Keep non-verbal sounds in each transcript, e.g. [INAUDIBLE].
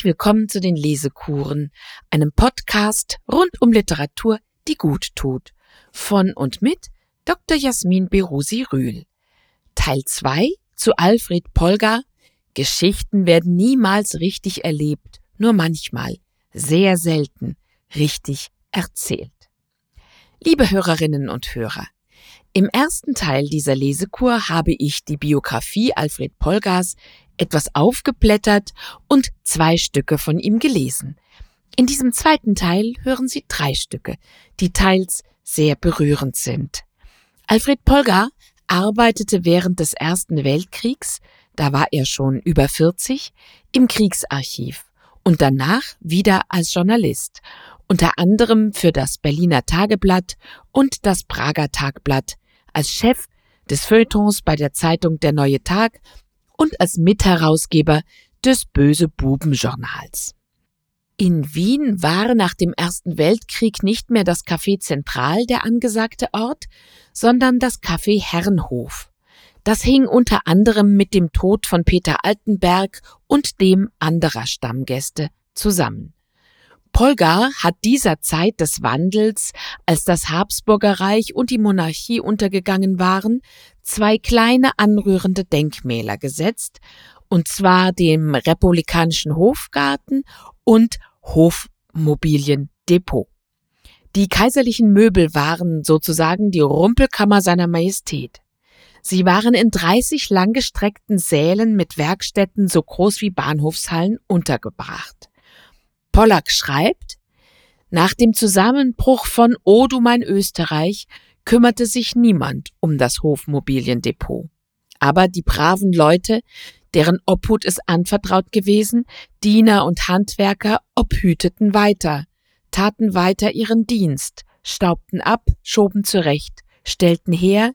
Herzlich willkommen zu den Lesekuren, einem Podcast rund um Literatur, die gut tut. Von und mit Dr. Jasmin Berusi Rühl. Teil 2 zu Alfred Polgar. Geschichten werden niemals richtig erlebt, nur manchmal, sehr selten, richtig erzählt. Liebe Hörerinnen und Hörer, im ersten Teil dieser Lesekur habe ich die Biografie Alfred Polgars etwas aufgeblättert und zwei Stücke von ihm gelesen. In diesem zweiten Teil hören Sie drei Stücke, die teils sehr berührend sind. Alfred Polgar arbeitete während des Ersten Weltkriegs, da war er schon über 40, im Kriegsarchiv und danach wieder als Journalist, unter anderem für das Berliner Tageblatt und das Prager Tagblatt, als Chef des Feuilletons bei der Zeitung Der Neue Tag und als Mitherausgeber des Böse Buben Journals. In Wien war nach dem Ersten Weltkrieg nicht mehr das Café Zentral der angesagte Ort, sondern das Café Herrenhof. Das hing unter anderem mit dem Tod von Peter Altenberg und dem anderer Stammgäste zusammen. Polgar hat dieser Zeit des Wandels, als das Habsburger Reich und die Monarchie untergegangen waren, zwei kleine anrührende Denkmäler gesetzt, und zwar dem republikanischen Hofgarten und Hofmobiliendepot. Die kaiserlichen Möbel waren sozusagen die Rumpelkammer seiner Majestät. Sie waren in 30 langgestreckten Sälen mit Werkstätten so groß wie Bahnhofshallen untergebracht. Pollack schreibt, nach dem Zusammenbruch von O du mein Österreich kümmerte sich niemand um das Hofmobiliendepot. Aber die braven Leute, deren Obhut es anvertraut gewesen, Diener und Handwerker obhüteten weiter, taten weiter ihren Dienst, staubten ab, schoben zurecht, stellten her,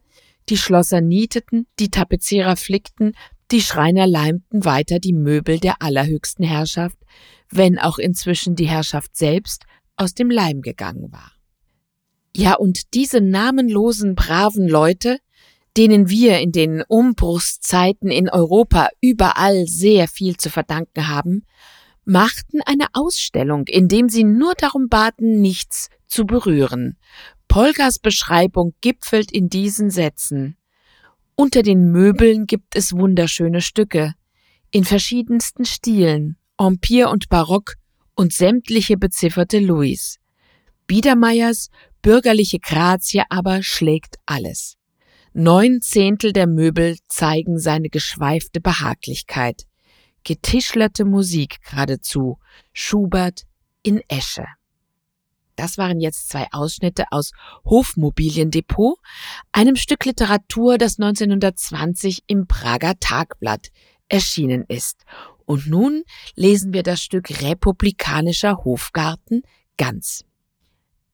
die Schlosser nieteten, die Tapezierer flickten, die Schreiner leimten weiter die Möbel der allerhöchsten Herrschaft, wenn auch inzwischen die Herrschaft selbst aus dem Leim gegangen war. Ja, und diese namenlosen, braven Leute, denen wir in den Umbruchszeiten in Europa überall sehr viel zu verdanken haben, machten eine Ausstellung, indem sie nur darum baten, nichts zu berühren. Polgas Beschreibung gipfelt in diesen Sätzen. Unter den Möbeln gibt es wunderschöne Stücke, in verschiedensten Stilen, Empire und Barock und sämtliche bezifferte Louis. Biedermeiers bürgerliche Grazie aber schlägt alles. Neun Zehntel der Möbel zeigen seine geschweifte Behaglichkeit. Getischlerte Musik geradezu. Schubert in Esche. Das waren jetzt zwei Ausschnitte aus Hofmobiliendepot, einem Stück Literatur, das 1920 im Prager Tagblatt erschienen ist und nun lesen wir das Stück Republikanischer Hofgarten ganz.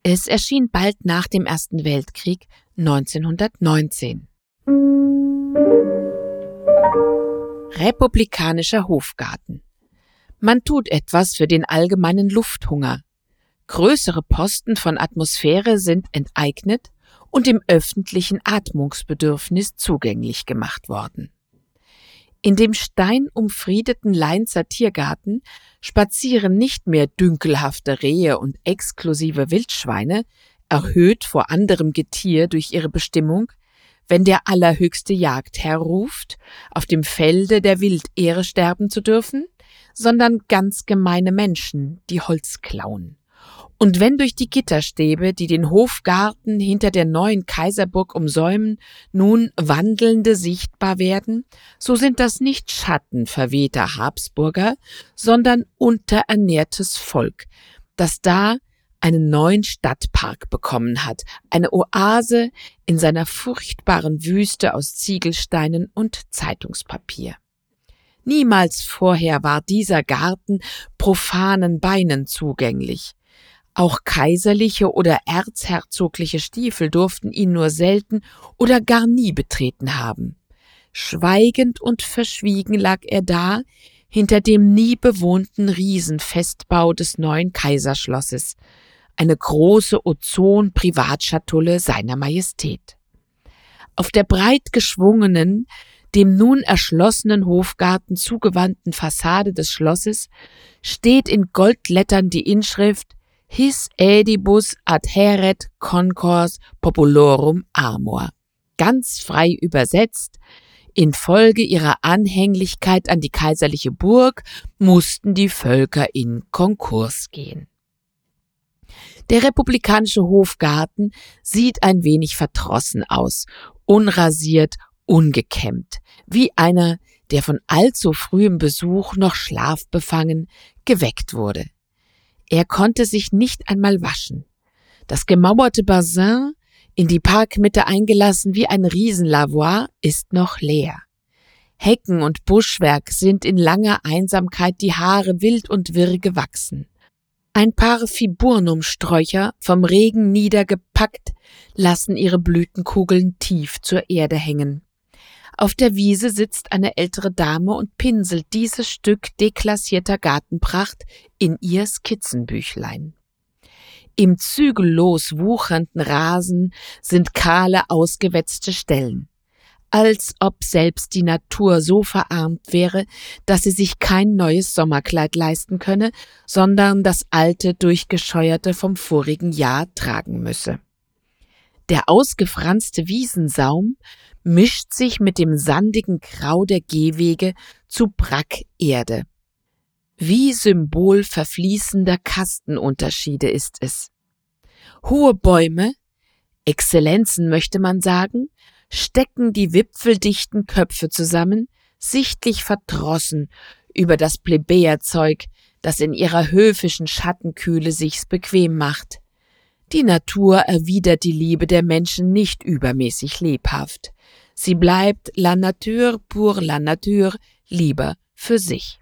Es erschien bald nach dem Ersten Weltkrieg 1919. Republikanischer Hofgarten. Man tut etwas für den allgemeinen Lufthunger. Größere Posten von Atmosphäre sind enteignet und dem öffentlichen Atmungsbedürfnis zugänglich gemacht worden. In dem steinumfriedeten Leinzer Tiergarten spazieren nicht mehr dünkelhafte Rehe und exklusive Wildschweine, erhöht vor anderem Getier durch ihre Bestimmung, wenn der allerhöchste Jagdherr ruft, auf dem Felde der Wildehre sterben zu dürfen, sondern ganz gemeine Menschen, die Holz klauen. Und wenn durch die Gitterstäbe, die den Hofgarten hinter der neuen Kaiserburg umsäumen, nun Wandelnde sichtbar werden, so sind das nicht Schatten verwehter Habsburger, sondern unterernährtes Volk, das da einen neuen Stadtpark bekommen hat, eine Oase in seiner furchtbaren Wüste aus Ziegelsteinen und Zeitungspapier. Niemals vorher war dieser Garten profanen Beinen zugänglich. Auch kaiserliche oder erzherzogliche Stiefel durften ihn nur selten oder gar nie betreten haben. Schweigend und verschwiegen lag er da, hinter dem nie bewohnten Riesenfestbau des neuen Kaiserschlosses, eine große Ozon-Privatschatulle seiner Majestät. Auf der breit geschwungenen, dem nun erschlossenen Hofgarten zugewandten Fassade des Schlosses steht in Goldlettern die Inschrift His edibus adheret concors populorum amor. Ganz frei übersetzt, infolge ihrer Anhänglichkeit an die kaiserliche Burg mussten die Völker in Konkurs gehen. Der republikanische Hofgarten sieht ein wenig verdrossen aus, unrasiert, ungekämmt, wie einer, der von allzu frühem Besuch noch schlafbefangen geweckt wurde. Er konnte sich nicht einmal waschen. Das gemauerte Bassin, in die Parkmitte eingelassen wie ein Riesenlavoir, ist noch leer. Hecken und Buschwerk sind in langer Einsamkeit die Haare wild und wirr gewachsen. Ein paar Fiburnumsträucher, vom Regen niedergepackt, lassen ihre Blütenkugeln tief zur Erde hängen. Auf der Wiese sitzt eine ältere Dame und pinselt dieses Stück deklassierter Gartenpracht in ihr Skizzenbüchlein. Im zügellos wuchernden Rasen sind kahle, ausgewetzte Stellen als ob selbst die Natur so verarmt wäre, dass sie sich kein neues Sommerkleid leisten könne, sondern das alte, durchgescheuerte vom vorigen Jahr tragen müsse. Der ausgefranste Wiesensaum mischt sich mit dem sandigen Grau der Gehwege zu Brackerde. Wie Symbol verfließender Kastenunterschiede ist es. Hohe Bäume, Exzellenzen möchte man sagen, stecken die wipfeldichten Köpfe zusammen, sichtlich verdrossen über das Plebejerzeug, das in ihrer höfischen Schattenkühle sich's bequem macht. Die Natur erwidert die Liebe der Menschen nicht übermäßig lebhaft. Sie bleibt la nature pour la nature lieber für sich.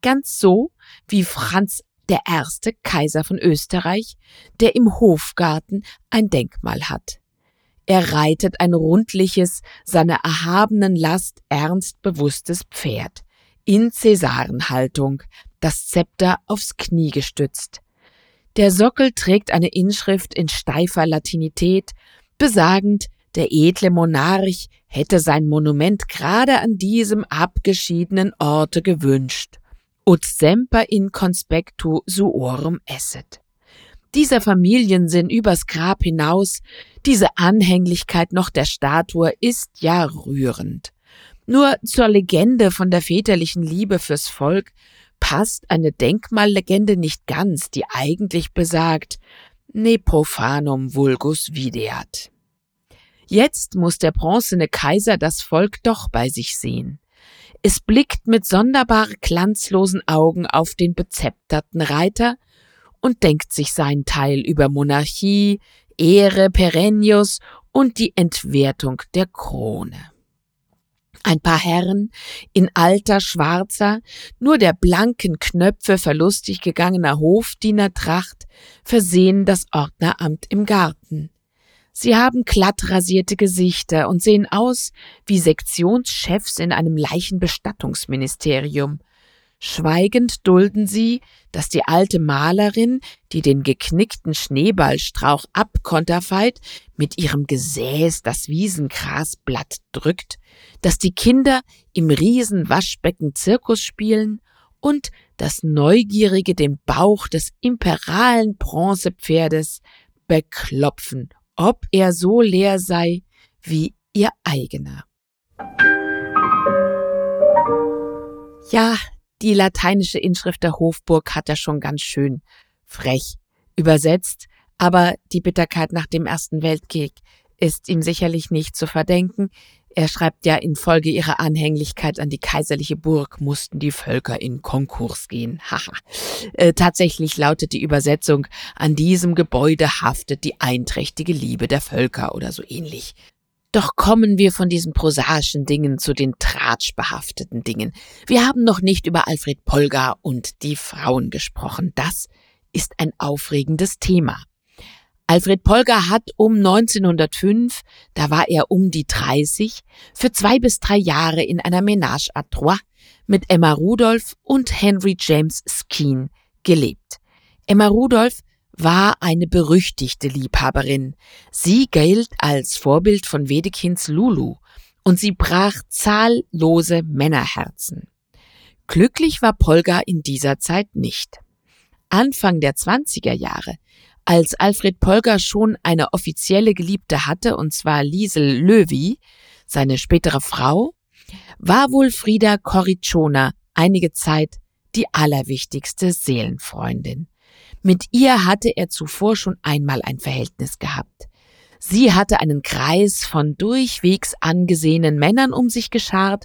Ganz so wie Franz der erste Kaiser von Österreich, der im Hofgarten ein Denkmal hat. Er reitet ein rundliches, seiner erhabenen Last ernst bewusstes Pferd, in Cäsarenhaltung, das Zepter aufs Knie gestützt. Der Sockel trägt eine Inschrift in steifer Latinität, besagend, der edle Monarch hätte sein Monument gerade an diesem abgeschiedenen Orte gewünscht. Ut semper in conspectu suorum esset dieser Familiensinn übers Grab hinaus, diese Anhänglichkeit noch der Statue ist ja rührend. Nur zur Legende von der väterlichen Liebe fürs Volk passt eine Denkmallegende nicht ganz, die eigentlich besagt, ne profanum vulgus videat. Jetzt muss der bronzene Kaiser das Volk doch bei sich sehen. Es blickt mit sonderbar glanzlosen Augen auf den bezepterten Reiter und denkt sich seinen Teil über Monarchie, Ehre perennius und die Entwertung der Krone. Ein paar Herren in alter, schwarzer, nur der blanken Knöpfe verlustig gegangener Hofdienertracht versehen das Ordneramt im Garten. Sie haben glatt rasierte Gesichter und sehen aus wie Sektionschefs in einem Leichenbestattungsministerium, Schweigend dulden sie, dass die alte Malerin, die den geknickten Schneeballstrauch abkonterfeit, mit ihrem Gesäß das Wiesengrasblatt drückt, dass die Kinder im Riesenwaschbecken Zirkus spielen und das Neugierige den Bauch des imperalen Bronzepferdes beklopfen, ob er so leer sei wie ihr eigener. Ja, die lateinische Inschrift der Hofburg hat er schon ganz schön frech übersetzt, aber die Bitterkeit nach dem Ersten Weltkrieg ist ihm sicherlich nicht zu verdenken. Er schreibt ja, infolge ihrer Anhänglichkeit an die kaiserliche Burg mussten die Völker in Konkurs gehen. [LAUGHS] Haha. äh, tatsächlich lautet die Übersetzung, an diesem Gebäude haftet die einträchtige Liebe der Völker oder so ähnlich. Doch kommen wir von diesen prosaischen Dingen zu den tratschbehafteten Dingen. Wir haben noch nicht über Alfred Polgar und die Frauen gesprochen. Das ist ein aufregendes Thema. Alfred Polgar hat um 1905, da war er um die 30, für zwei bis drei Jahre in einer Ménage à trois mit Emma Rudolph und Henry James Skene gelebt. Emma Rudolph war eine berüchtigte Liebhaberin. Sie gilt als Vorbild von Wedekinds Lulu und sie brach zahllose Männerherzen. Glücklich war Polga in dieser Zeit nicht. Anfang der 20er Jahre, als Alfred Polga schon eine offizielle Geliebte hatte, und zwar Liesel Löwy, seine spätere Frau, war wohl Frieda Corricciona einige Zeit die allerwichtigste Seelenfreundin. Mit ihr hatte er zuvor schon einmal ein Verhältnis gehabt. Sie hatte einen Kreis von durchwegs angesehenen Männern um sich geschart,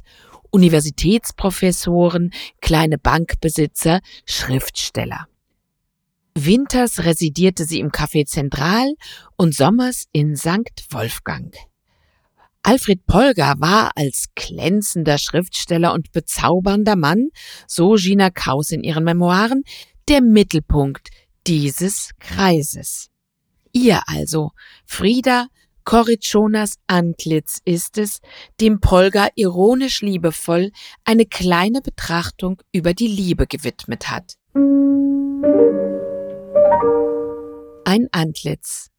Universitätsprofessoren, kleine Bankbesitzer, Schriftsteller. Winters residierte sie im Café Zentral und sommers in St. Wolfgang. Alfred Polger war als glänzender Schriftsteller und bezaubernder Mann, so Gina Kaus in ihren Memoiren, der Mittelpunkt dieses Kreises. Ihr also, Frieda Corrichonas Antlitz ist es, dem Polger ironisch liebevoll eine kleine Betrachtung über die Liebe gewidmet hat. Ein Antlitz.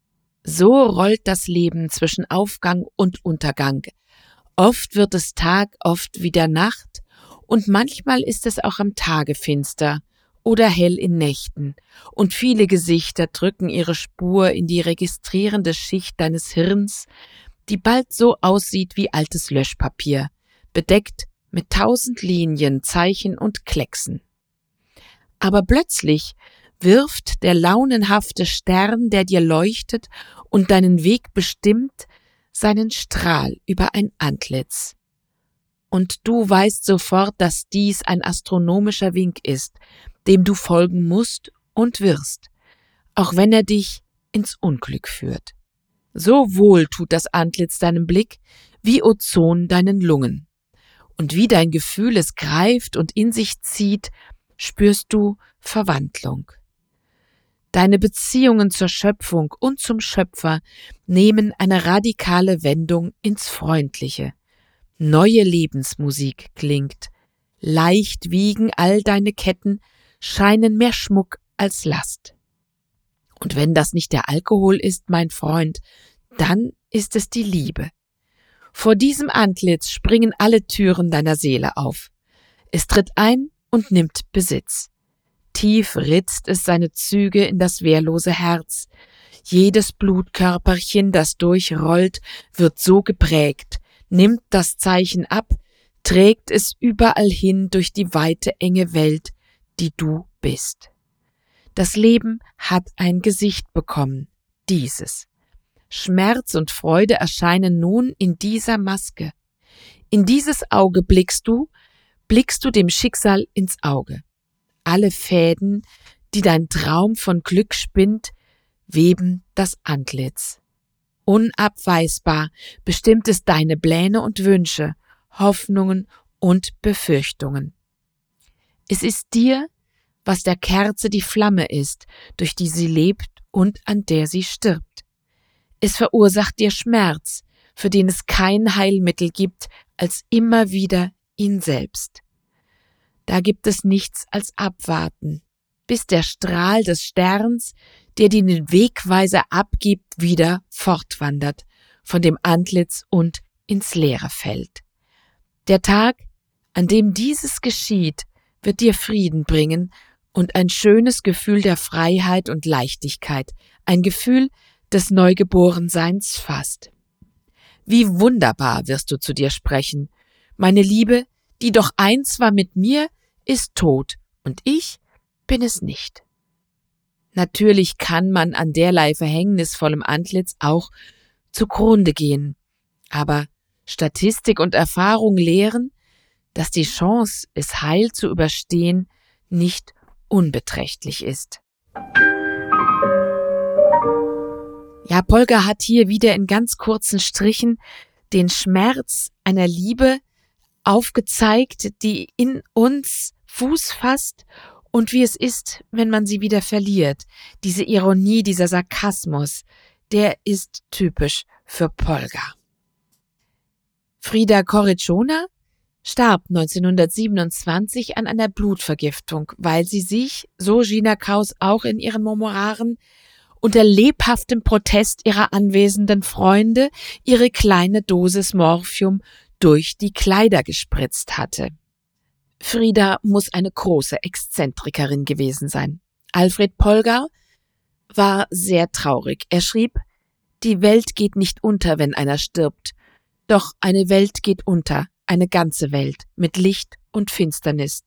So rollt das Leben zwischen Aufgang und Untergang. Oft wird es Tag, oft wieder Nacht, und manchmal ist es auch am Tage finster oder hell in Nächten, und viele Gesichter drücken ihre Spur in die registrierende Schicht deines Hirns, die bald so aussieht wie altes Löschpapier, bedeckt mit tausend Linien, Zeichen und Klecksen. Aber plötzlich wirft der launenhafte Stern, der dir leuchtet und deinen Weg bestimmt, seinen Strahl über ein Antlitz. Und du weißt sofort, dass dies ein astronomischer Wink ist, dem du folgen musst und wirst, auch wenn er dich ins Unglück führt. So wohl tut das Antlitz deinem Blick, wie Ozon deinen Lungen. Und wie dein Gefühl es greift und in sich zieht, spürst du Verwandlung. Deine Beziehungen zur Schöpfung und zum Schöpfer nehmen eine radikale Wendung ins Freundliche. Neue Lebensmusik klingt. Leicht wiegen all deine Ketten, scheinen mehr Schmuck als Last. Und wenn das nicht der Alkohol ist, mein Freund, dann ist es die Liebe. Vor diesem Antlitz springen alle Türen deiner Seele auf. Es tritt ein und nimmt Besitz. Tief ritzt es seine Züge in das wehrlose Herz. Jedes Blutkörperchen, das durchrollt, wird so geprägt, nimmt das Zeichen ab, trägt es überall hin durch die weite enge Welt, die du bist. Das Leben hat ein Gesicht bekommen, dieses. Schmerz und Freude erscheinen nun in dieser Maske. In dieses Auge blickst du, blickst du dem Schicksal ins Auge alle Fäden, die dein Traum von Glück spinnt, weben das Antlitz. Unabweisbar bestimmt es deine Pläne und Wünsche, Hoffnungen und Befürchtungen. Es ist dir, was der Kerze die Flamme ist, durch die sie lebt und an der sie stirbt. Es verursacht dir Schmerz, für den es kein Heilmittel gibt, als immer wieder ihn selbst. Da gibt es nichts als abwarten, bis der Strahl des Sterns, der dir den Wegweiser abgibt, wieder fortwandert, von dem Antlitz und ins Leere fällt. Der Tag, an dem dieses geschieht, wird dir Frieden bringen und ein schönes Gefühl der Freiheit und Leichtigkeit, ein Gefühl des Neugeborenseins fast. Wie wunderbar wirst du zu dir sprechen, meine Liebe, die doch eins war mit mir, ist tot und ich bin es nicht. Natürlich kann man an derlei verhängnisvollem Antlitz auch zugrunde gehen, aber Statistik und Erfahrung lehren, dass die Chance, es heil zu überstehen, nicht unbeträchtlich ist. Ja, Polga hat hier wieder in ganz kurzen Strichen den Schmerz einer Liebe aufgezeigt, die in uns Fuß fasst und wie es ist, wenn man sie wieder verliert. Diese Ironie, dieser Sarkasmus, der ist typisch für Polga. Frieda Corricciona starb 1927 an einer Blutvergiftung, weil sie sich, so Gina Kraus auch in ihren Memoiren, unter lebhaftem Protest ihrer anwesenden Freunde ihre kleine Dosis Morphium durch die Kleider gespritzt hatte. Frieda muss eine große Exzentrikerin gewesen sein. Alfred Polgar war sehr traurig. Er schrieb, die Welt geht nicht unter, wenn einer stirbt. Doch eine Welt geht unter, eine ganze Welt, mit Licht und Finsternis,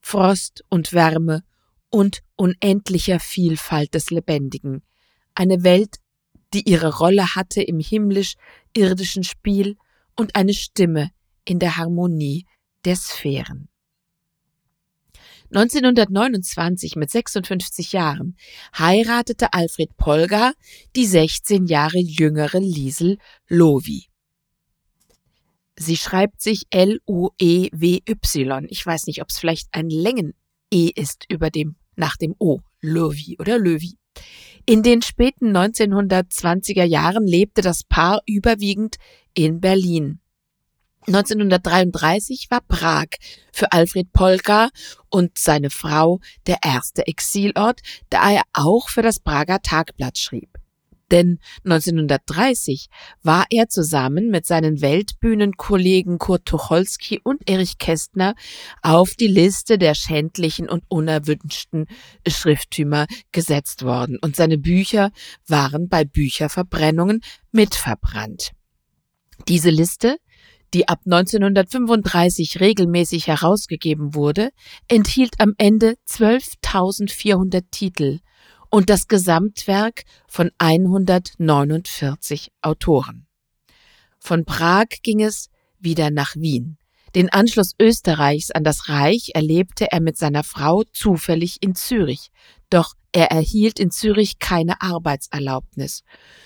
Frost und Wärme und unendlicher Vielfalt des Lebendigen. Eine Welt, die ihre Rolle hatte im himmlisch-irdischen Spiel und eine Stimme in der Harmonie der Sphären. 1929 mit 56 Jahren heiratete Alfred Polgar die 16 Jahre jüngere Liesel Lowy. Sie schreibt sich L-U-E-W-Y. Ich weiß nicht, ob es vielleicht ein Längen-E ist über dem, nach dem O. Lowy oder Löwy. In den späten 1920er Jahren lebte das Paar überwiegend in Berlin. 1933 war Prag für Alfred Polka und seine Frau der erste Exilort, da er auch für das Prager Tagblatt schrieb. Denn 1930 war er zusammen mit seinen Weltbühnenkollegen Kurt Tucholsky und Erich Kästner auf die Liste der schändlichen und unerwünschten Schrifttümer gesetzt worden und seine Bücher waren bei Bücherverbrennungen mitverbrannt. Diese Liste die ab 1935 regelmäßig herausgegeben wurde, enthielt am Ende 12.400 Titel und das Gesamtwerk von 149 Autoren. Von Prag ging es wieder nach Wien. Den Anschluss Österreichs an das Reich erlebte er mit seiner Frau zufällig in Zürich, doch er erhielt in Zürich keine Arbeitserlaubnis.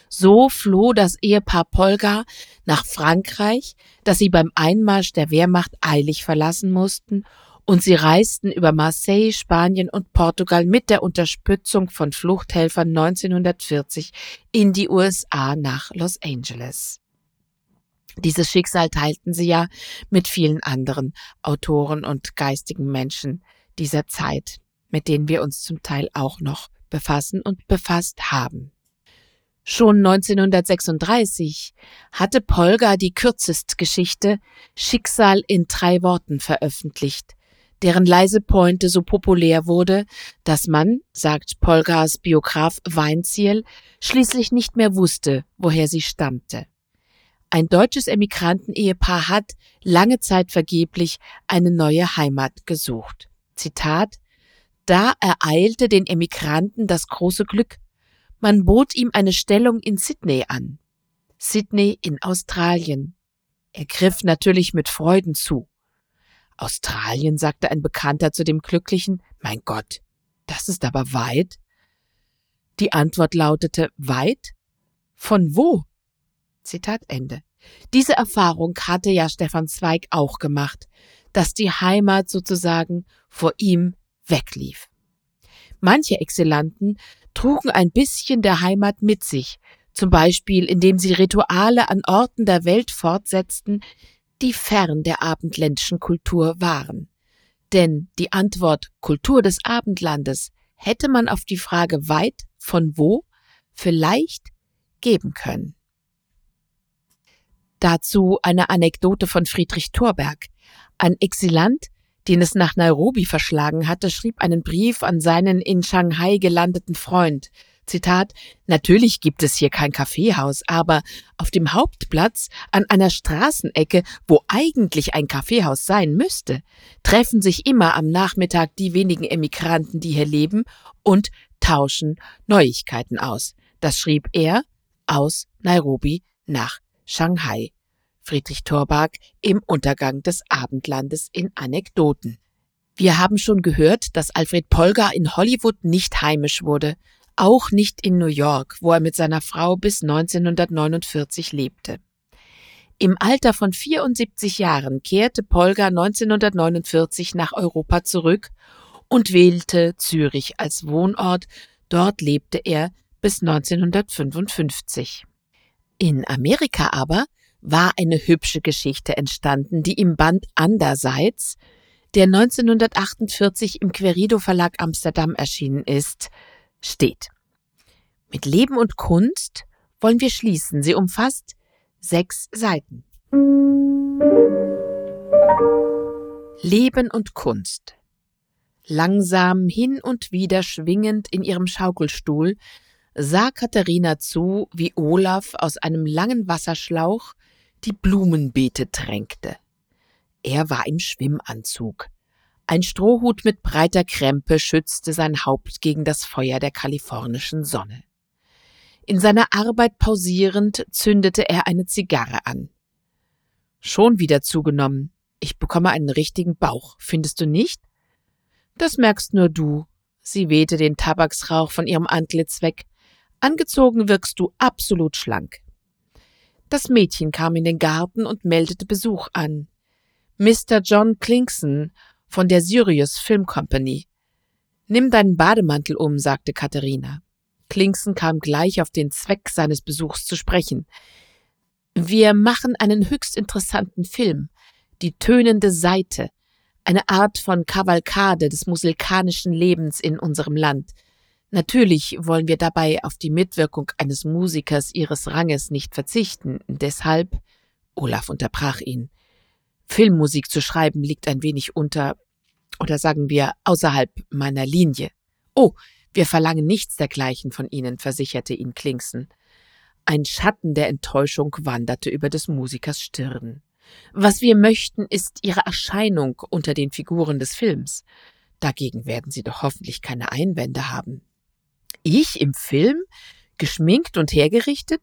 So floh das Ehepaar Polgar nach Frankreich, das sie beim Einmarsch der Wehrmacht eilig verlassen mussten, und sie reisten über Marseille, Spanien und Portugal mit der Unterstützung von Fluchthelfern 1940 in die USA nach Los Angeles. Dieses Schicksal teilten sie ja mit vielen anderen Autoren und geistigen Menschen dieser Zeit, mit denen wir uns zum Teil auch noch befassen und befasst haben. Schon 1936 hatte Polgar die Kürzestgeschichte Schicksal in drei Worten veröffentlicht, deren leise Pointe so populär wurde, dass man, sagt Polgars Biograf Weinziel, schließlich nicht mehr wusste, woher sie stammte. Ein deutsches Emigrantenehepaar hat lange Zeit vergeblich eine neue Heimat gesucht. Zitat Da ereilte den Emigranten das große Glück. Man bot ihm eine Stellung in Sydney an. Sydney in Australien. Er griff natürlich mit Freuden zu. Australien, sagte ein Bekannter zu dem Glücklichen, mein Gott, das ist aber weit. Die Antwort lautete, weit? Von wo? Zitat Ende. Diese Erfahrung hatte ja Stefan Zweig auch gemacht, dass die Heimat sozusagen vor ihm weglief. Manche Exilanten trugen ein bisschen der Heimat mit sich, zum Beispiel indem sie Rituale an Orten der Welt fortsetzten, die fern der abendländischen Kultur waren. Denn die Antwort Kultur des Abendlandes hätte man auf die Frage weit von wo vielleicht geben können. Dazu eine Anekdote von Friedrich Thorberg. Ein Exilant, den es nach Nairobi verschlagen hatte, schrieb einen Brief an seinen in Shanghai gelandeten Freund. Zitat, natürlich gibt es hier kein Kaffeehaus, aber auf dem Hauptplatz an einer Straßenecke, wo eigentlich ein Kaffeehaus sein müsste, treffen sich immer am Nachmittag die wenigen Emigranten, die hier leben, und tauschen Neuigkeiten aus. Das schrieb er aus Nairobi nach Shanghai. Friedrich Thorbach im Untergang des Abendlandes in Anekdoten. Wir haben schon gehört, dass Alfred Polgar in Hollywood nicht heimisch wurde, auch nicht in New York, wo er mit seiner Frau bis 1949 lebte. Im Alter von 74 Jahren kehrte Polgar 1949 nach Europa zurück und wählte Zürich als Wohnort. Dort lebte er bis 1955. In Amerika aber war eine hübsche Geschichte entstanden, die im Band Anderseits, der 1948 im Querido Verlag Amsterdam erschienen ist, steht. Mit Leben und Kunst wollen wir schließen. Sie umfasst sechs Seiten. Leben und Kunst. Langsam hin und wieder schwingend in ihrem Schaukelstuhl sah Katharina zu, wie Olaf aus einem langen Wasserschlauch die Blumenbeete tränkte. Er war im Schwimmanzug. Ein Strohhut mit breiter Krempe schützte sein Haupt gegen das Feuer der kalifornischen Sonne. In seiner Arbeit pausierend zündete er eine Zigarre an. Schon wieder zugenommen. Ich bekomme einen richtigen Bauch, findest du nicht? Das merkst nur du. Sie wehte den Tabaksrauch von ihrem Antlitz weg. Angezogen wirkst du absolut schlank. Das Mädchen kam in den Garten und meldete Besuch an. Mr. John Klinkson von der Sirius Film Company. Nimm deinen Bademantel um, sagte Katharina. Klinkson kam gleich auf den Zweck seines Besuchs zu sprechen. Wir machen einen höchst interessanten Film. Die tönende Seite. Eine Art von Kavalkade des musikalischen Lebens in unserem Land. Natürlich wollen wir dabei auf die Mitwirkung eines Musikers ihres Ranges nicht verzichten. Deshalb, Olaf unterbrach ihn, Filmmusik zu schreiben liegt ein wenig unter, oder sagen wir, außerhalb meiner Linie. Oh, wir verlangen nichts dergleichen von Ihnen, versicherte ihn Klingsen. Ein Schatten der Enttäuschung wanderte über des Musikers Stirn. Was wir möchten, ist Ihre Erscheinung unter den Figuren des Films. Dagegen werden Sie doch hoffentlich keine Einwände haben. Ich im Film? Geschminkt und hergerichtet?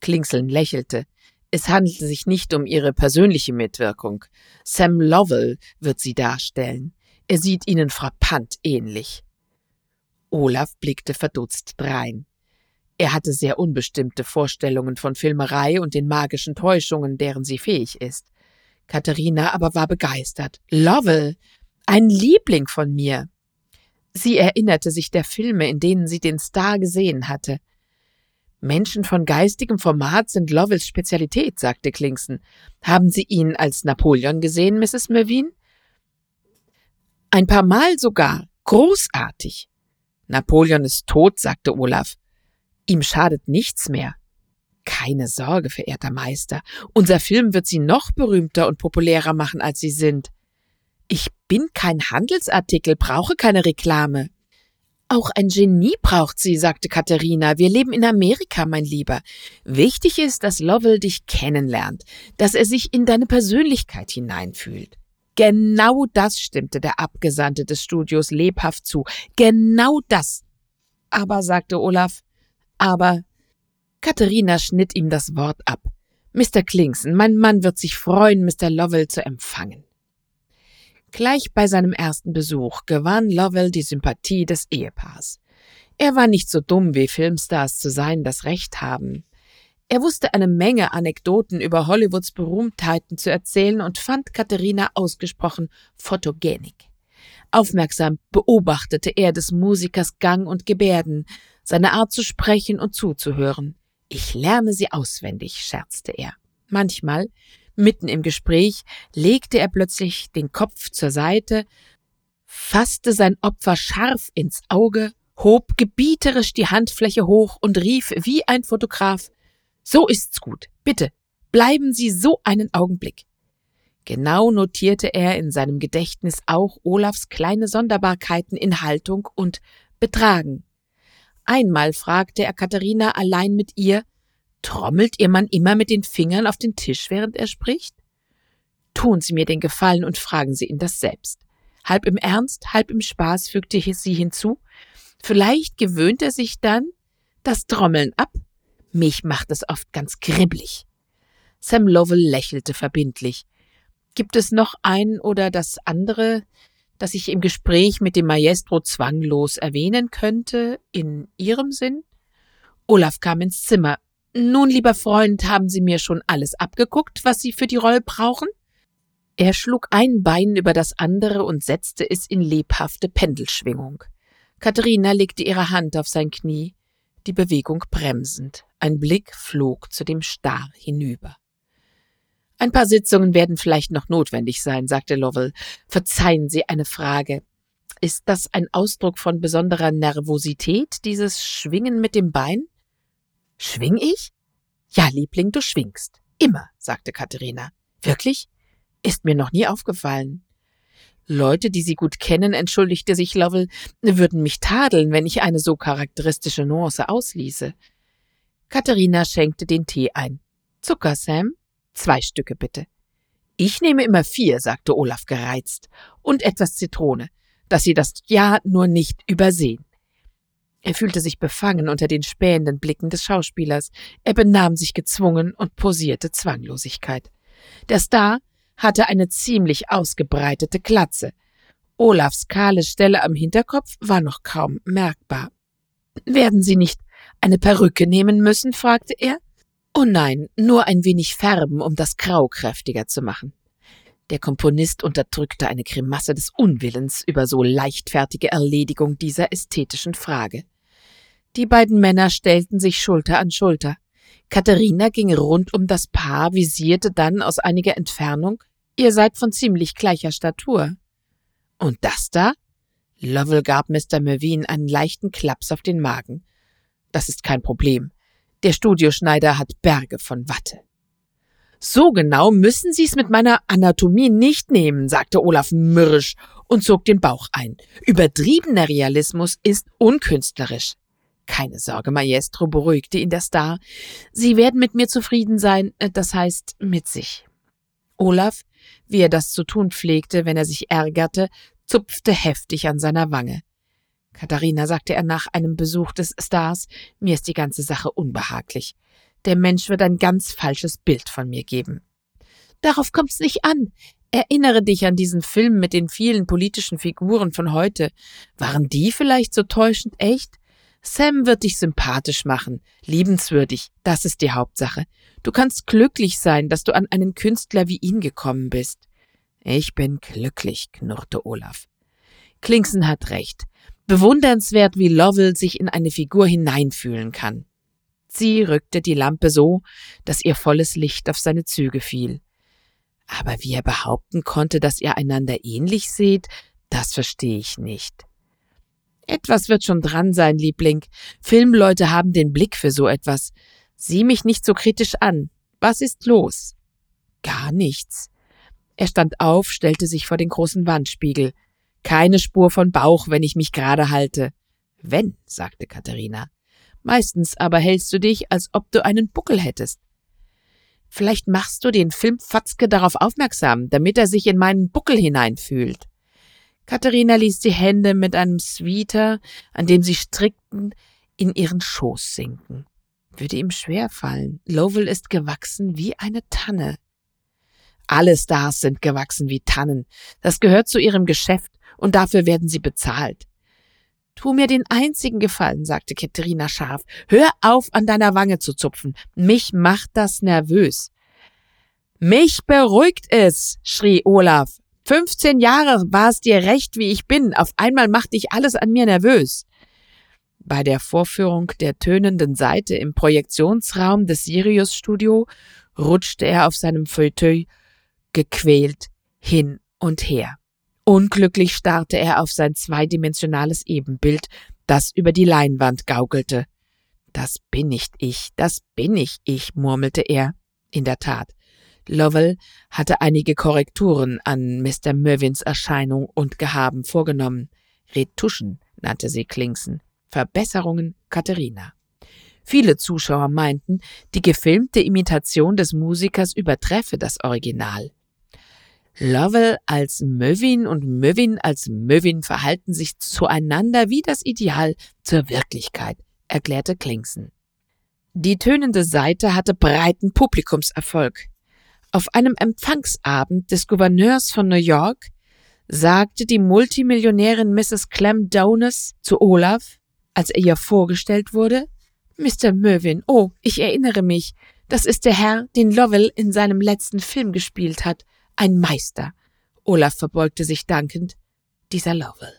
Klingseln lächelte. Es handelt sich nicht um ihre persönliche Mitwirkung. Sam Lovell wird sie darstellen. Er sieht ihnen frappant ähnlich. Olaf blickte verdutzt drein. Er hatte sehr unbestimmte Vorstellungen von Filmerei und den magischen Täuschungen, deren sie fähig ist. Katharina aber war begeistert. Lovell, ein Liebling von mir. Sie erinnerte sich der Filme, in denen sie den Star gesehen hatte. Menschen von geistigem Format sind Lovells Spezialität, sagte Klingson. Haben Sie ihn als Napoleon gesehen, Mrs. Mervyn? Ein paar Mal sogar. Großartig. Napoleon ist tot, sagte Olaf. Ihm schadet nichts mehr. Keine Sorge, verehrter Meister. Unser Film wird Sie noch berühmter und populärer machen, als Sie sind. Ich bin kein Handelsartikel, brauche keine Reklame. Auch ein Genie braucht sie, sagte Katharina. Wir leben in Amerika, mein Lieber. Wichtig ist, dass Lovell dich kennenlernt, dass er sich in deine Persönlichkeit hineinfühlt. Genau das stimmte der Abgesandte des Studios lebhaft zu. Genau das. Aber, sagte Olaf, aber. Katharina schnitt ihm das Wort ab. Mr. Klingson, mein Mann wird sich freuen, Mr. Lovell zu empfangen. Gleich bei seinem ersten Besuch gewann Lovell die Sympathie des Ehepaars. Er war nicht so dumm wie Filmstars zu sein, das Recht haben. Er wusste eine Menge Anekdoten über Hollywoods Berühmtheiten zu erzählen und fand Katharina ausgesprochen photogenik. Aufmerksam beobachtete er des Musikers Gang und Gebärden, seine Art zu sprechen und zuzuhören. Ich lerne sie auswendig, scherzte er. Manchmal Mitten im Gespräch legte er plötzlich den Kopf zur Seite, fasste sein Opfer scharf ins Auge, hob gebieterisch die Handfläche hoch und rief wie ein Fotograf So ist's gut. Bitte, bleiben Sie so einen Augenblick. Genau notierte er in seinem Gedächtnis auch Olafs kleine Sonderbarkeiten in Haltung und Betragen. Einmal fragte er Katharina allein mit ihr, Trommelt Ihr Mann immer mit den Fingern auf den Tisch, während er spricht? Tun Sie mir den Gefallen und fragen Sie ihn das selbst. Halb im Ernst, halb im Spaß fügte sie hinzu. Vielleicht gewöhnt er sich dann das Trommeln ab. Mich macht es oft ganz kribbelig. Sam Lovell lächelte verbindlich. Gibt es noch ein oder das andere, das ich im Gespräch mit dem Maestro zwanglos erwähnen könnte, in Ihrem Sinn? Olaf kam ins Zimmer. Nun, lieber Freund, haben Sie mir schon alles abgeguckt, was Sie für die Rolle brauchen? Er schlug ein Bein über das andere und setzte es in lebhafte Pendelschwingung. Katharina legte ihre Hand auf sein Knie, die Bewegung bremsend. Ein Blick flog zu dem Star hinüber. Ein paar Sitzungen werden vielleicht noch notwendig sein, sagte Lovell. Verzeihen Sie eine Frage. Ist das ein Ausdruck von besonderer Nervosität, dieses Schwingen mit dem Bein? Schwing ich? Ja, Liebling, du schwingst. Immer, sagte Katharina. Wirklich? Ist mir noch nie aufgefallen. Leute, die Sie gut kennen, entschuldigte sich Lovell, würden mich tadeln, wenn ich eine so charakteristische Nuance ausließe. Katharina schenkte den Tee ein. Zucker, Sam? Zwei Stücke bitte. Ich nehme immer vier, sagte Olaf gereizt. Und etwas Zitrone, dass Sie das ja nur nicht übersehen. Er fühlte sich befangen unter den spähenden Blicken des Schauspielers. Er benahm sich gezwungen und posierte Zwanglosigkeit. Der Star hatte eine ziemlich ausgebreitete Glatze. Olafs kahle Stelle am Hinterkopf war noch kaum merkbar. Werden Sie nicht eine Perücke nehmen müssen? fragte er. Oh nein, nur ein wenig färben, um das Grau kräftiger zu machen. Der Komponist unterdrückte eine Grimasse des Unwillens über so leichtfertige Erledigung dieser ästhetischen Frage. Die beiden Männer stellten sich Schulter an Schulter. Katharina ging rund um das Paar, visierte dann aus einiger Entfernung Ihr seid von ziemlich gleicher Statur. Und das da? Lovell gab Mr. Mervyn einen leichten Klaps auf den Magen. Das ist kein Problem. Der Studioschneider hat Berge von Watte. So genau müssen Sie's mit meiner Anatomie nicht nehmen, sagte Olaf mürrisch und zog den Bauch ein. Übertriebener Realismus ist unkünstlerisch. Keine Sorge, Maestro, beruhigte ihn der Star. Sie werden mit mir zufrieden sein, äh, das heißt mit sich. Olaf, wie er das zu tun pflegte, wenn er sich ärgerte, zupfte heftig an seiner Wange. Katharina, sagte er nach einem Besuch des Stars, mir ist die ganze Sache unbehaglich. Der Mensch wird ein ganz falsches Bild von mir geben. Darauf kommt's nicht an. Erinnere dich an diesen Film mit den vielen politischen Figuren von heute. Waren die vielleicht so täuschend echt? Sam wird dich sympathisch machen, liebenswürdig, das ist die Hauptsache. Du kannst glücklich sein, dass du an einen Künstler wie ihn gekommen bist. Ich bin glücklich, knurrte Olaf. Klingsen hat recht. Bewundernswert, wie Lovell sich in eine Figur hineinfühlen kann. Sie rückte die Lampe so, dass ihr volles Licht auf seine Züge fiel. Aber wie er behaupten konnte, dass ihr einander ähnlich seht, das verstehe ich nicht. Etwas wird schon dran sein, Liebling. Filmleute haben den Blick für so etwas. Sieh mich nicht so kritisch an. Was ist los? Gar nichts. Er stand auf, stellte sich vor den großen Wandspiegel. Keine Spur von Bauch, wenn ich mich gerade halte. Wenn, sagte Katharina. Meistens aber hältst du dich, als ob du einen Buckel hättest. Vielleicht machst du den Filmfatzke darauf aufmerksam, damit er sich in meinen Buckel hineinfühlt. Katharina ließ die Hände mit einem Sweater, an dem sie strickten, in ihren Schoß sinken. Würde ihm schwer fallen. Lowell ist gewachsen wie eine Tanne. Alle Stars sind gewachsen wie Tannen. Das gehört zu ihrem Geschäft und dafür werden sie bezahlt. Tu mir den einzigen Gefallen, sagte Katharina scharf. Hör auf, an deiner Wange zu zupfen. Mich macht das nervös. Mich beruhigt es, schrie Olaf. 15 Jahre war es dir recht, wie ich bin. Auf einmal macht dich alles an mir nervös. Bei der Vorführung der tönenden Seite im Projektionsraum des Sirius Studio rutschte er auf seinem Fauteuil gequält hin und her. Unglücklich starrte er auf sein zweidimensionales Ebenbild, das über die Leinwand gaukelte. Das bin nicht ich, das bin ich ich, murmelte er. In der Tat, Lovell hatte einige Korrekturen an Mr. Mervyns Erscheinung und Gehaben vorgenommen. Retuschen nannte sie Klingsen. Verbesserungen Katharina. Viele Zuschauer meinten, die gefilmte Imitation des Musikers übertreffe das Original. Lovell als Mövin und Mövin als Mövin verhalten sich zueinander wie das Ideal zur Wirklichkeit, erklärte Klingsen. Die tönende Seite hatte breiten Publikumserfolg. Auf einem Empfangsabend des Gouverneurs von New York sagte die Multimillionärin Mrs. Clem Donis zu Olaf, als er ihr vorgestellt wurde, Mr. Mervyn, oh, ich erinnere mich, das ist der Herr, den Lovell in seinem letzten Film gespielt hat, ein Meister. Olaf verbeugte sich dankend, dieser Lovell.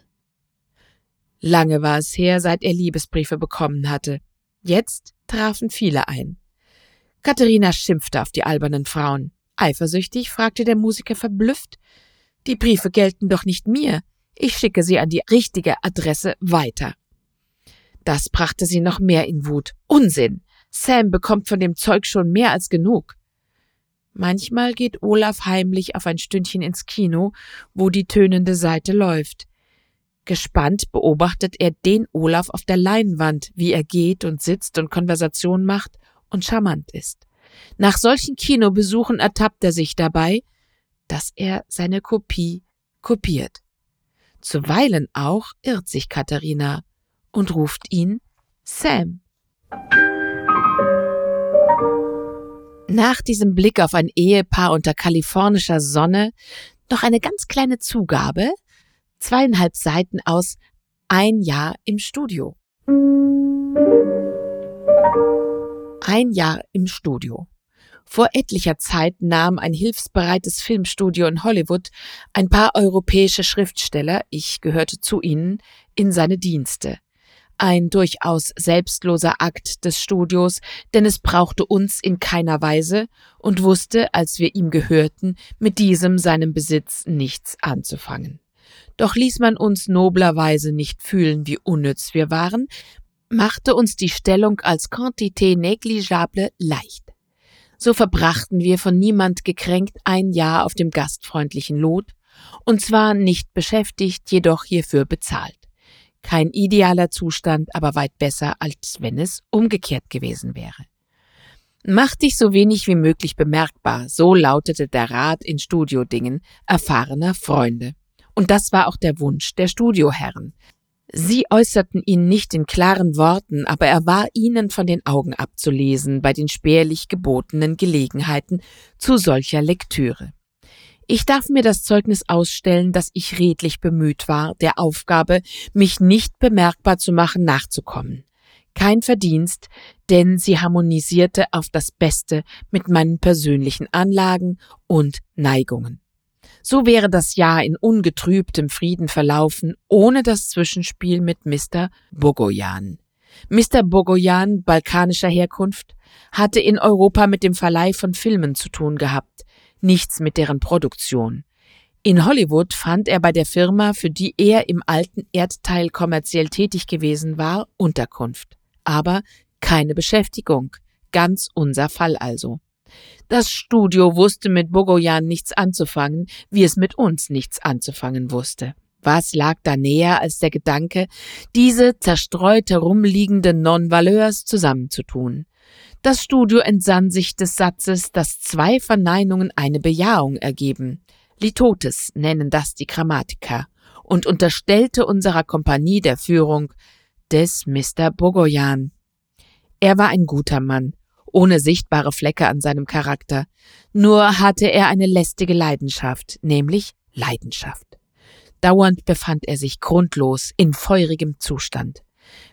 Lange war es her, seit er Liebesbriefe bekommen hatte. Jetzt trafen viele ein. Katharina schimpfte auf die albernen Frauen. Eifersüchtig? fragte der Musiker verblüfft. Die Briefe gelten doch nicht mir. Ich schicke sie an die richtige Adresse weiter. Das brachte sie noch mehr in Wut. Unsinn! Sam bekommt von dem Zeug schon mehr als genug. Manchmal geht Olaf heimlich auf ein Stündchen ins Kino, wo die tönende Seite läuft. Gespannt beobachtet er den Olaf auf der Leinwand, wie er geht und sitzt und Konversation macht und charmant ist. Nach solchen Kinobesuchen ertappt er sich dabei, dass er seine Kopie kopiert. Zuweilen auch irrt sich Katharina und ruft ihn Sam. Nach diesem Blick auf ein Ehepaar unter kalifornischer Sonne noch eine ganz kleine Zugabe, zweieinhalb Seiten aus Ein Jahr im Studio. Ein Jahr im Studio. Vor etlicher Zeit nahm ein hilfsbereites Filmstudio in Hollywood ein paar europäische Schriftsteller, ich gehörte zu ihnen, in seine Dienste. Ein durchaus selbstloser Akt des Studios, denn es brauchte uns in keiner Weise und wusste, als wir ihm gehörten, mit diesem seinem Besitz nichts anzufangen. Doch ließ man uns noblerweise nicht fühlen, wie unnütz wir waren, machte uns die Stellung als Quantité négligeable leicht. So verbrachten wir von niemand gekränkt ein Jahr auf dem gastfreundlichen Lot, und zwar nicht beschäftigt, jedoch hierfür bezahlt. Kein idealer Zustand, aber weit besser, als wenn es umgekehrt gewesen wäre. Mach dich so wenig wie möglich bemerkbar, so lautete der Rat in Studiodingen erfahrener Freunde. Und das war auch der Wunsch der Studioherren. Sie äußerten ihn nicht in klaren Worten, aber er war ihnen von den Augen abzulesen bei den spärlich gebotenen Gelegenheiten zu solcher Lektüre. Ich darf mir das Zeugnis ausstellen, dass ich redlich bemüht war, der Aufgabe, mich nicht bemerkbar zu machen, nachzukommen. Kein Verdienst, denn sie harmonisierte auf das Beste mit meinen persönlichen Anlagen und Neigungen. So wäre das Jahr in ungetrübtem Frieden verlaufen, ohne das Zwischenspiel mit Mr. Bogoyan. Mr. Bogoyan, balkanischer Herkunft, hatte in Europa mit dem Verleih von Filmen zu tun gehabt, nichts mit deren Produktion. In Hollywood fand er bei der Firma, für die er im alten Erdteil kommerziell tätig gewesen war, Unterkunft. Aber keine Beschäftigung. Ganz unser Fall also. Das Studio wusste mit Bogoyan nichts anzufangen, wie es mit uns nichts anzufangen wusste. Was lag da näher als der Gedanke, diese zerstreut herumliegenden Non-Valeurs zusammenzutun? Das Studio entsann sich des Satzes, dass zwei Verneinungen eine Bejahung ergeben. Litotes nennen das die Grammatiker und unterstellte unserer Kompanie der Führung des Mr. Bogoyan. Er war ein guter Mann ohne sichtbare Flecke an seinem Charakter. Nur hatte er eine lästige Leidenschaft, nämlich Leidenschaft. Dauernd befand er sich grundlos in feurigem Zustand.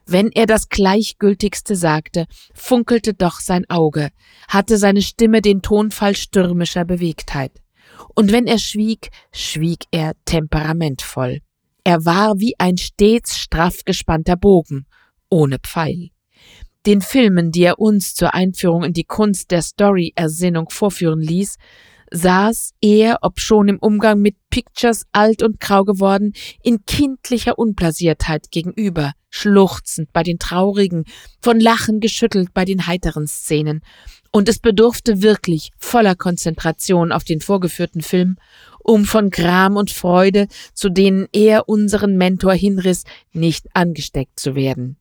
Wenn er das Gleichgültigste sagte, funkelte doch sein Auge, hatte seine Stimme den Tonfall stürmischer Bewegtheit. Und wenn er schwieg, schwieg er temperamentvoll. Er war wie ein stets straff gespannter Bogen, ohne Pfeil den Filmen, die er uns zur Einführung in die Kunst der Story-Ersinnung vorführen ließ, saß er, obschon im Umgang mit Pictures alt und grau geworden, in kindlicher Unblasiertheit gegenüber, schluchzend bei den traurigen, von Lachen geschüttelt bei den heiteren Szenen. Und es bedurfte wirklich voller Konzentration auf den vorgeführten Film, um von Gram und Freude, zu denen er unseren Mentor hinriss, nicht angesteckt zu werden.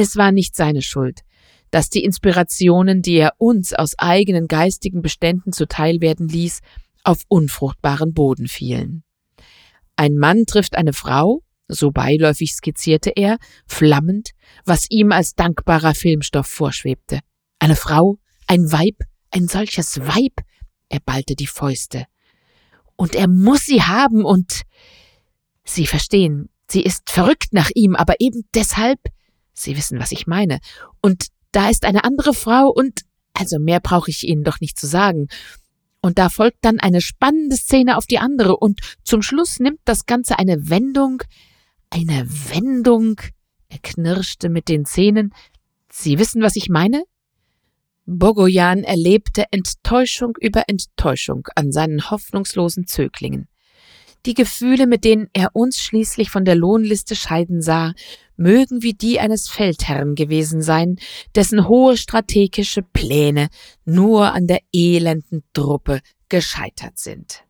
Es war nicht seine Schuld, dass die Inspirationen, die er uns aus eigenen geistigen Beständen zuteil werden ließ, auf unfruchtbaren Boden fielen. Ein Mann trifft eine Frau, so beiläufig skizzierte er, flammend, was ihm als dankbarer Filmstoff vorschwebte. Eine Frau, ein Weib, ein solches Weib, er ballte die Fäuste. Und er muss sie haben und Sie verstehen, sie ist verrückt nach ihm, aber eben deshalb Sie wissen, was ich meine. Und da ist eine andere Frau und also mehr brauche ich Ihnen doch nicht zu sagen. Und da folgt dann eine spannende Szene auf die andere und zum Schluss nimmt das Ganze eine Wendung, eine Wendung. Er knirschte mit den Zähnen. Sie wissen, was ich meine? Bogojan erlebte Enttäuschung über Enttäuschung an seinen hoffnungslosen Zöglingen. Die Gefühle, mit denen er uns schließlich von der Lohnliste scheiden sah, mögen wie die eines Feldherrn gewesen sein, dessen hohe strategische Pläne nur an der elenden Truppe gescheitert sind.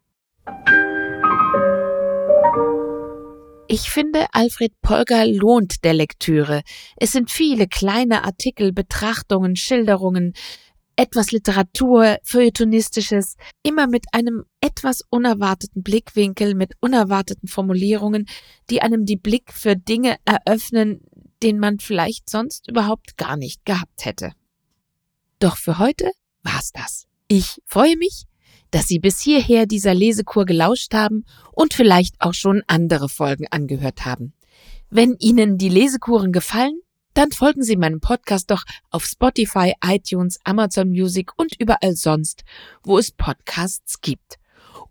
Ich finde, Alfred Polger lohnt der Lektüre. Es sind viele kleine Artikel, Betrachtungen, Schilderungen, etwas Literatur, Feuilletonistisches, immer mit einem etwas unerwarteten Blickwinkel, mit unerwarteten Formulierungen, die einem die Blick für Dinge eröffnen, den man vielleicht sonst überhaupt gar nicht gehabt hätte. Doch für heute war's das. Ich freue mich, dass Sie bis hierher dieser Lesekur gelauscht haben und vielleicht auch schon andere Folgen angehört haben. Wenn Ihnen die Lesekuren gefallen, dann folgen Sie meinem Podcast doch auf Spotify, iTunes, Amazon Music und überall sonst, wo es Podcasts gibt.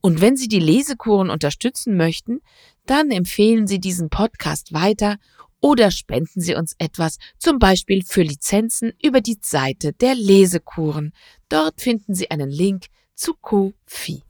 Und wenn Sie die Lesekuren unterstützen möchten, dann empfehlen Sie diesen Podcast weiter oder spenden Sie uns etwas, zum Beispiel für Lizenzen über die Seite der Lesekuren. Dort finden Sie einen Link zu Ko-Fi.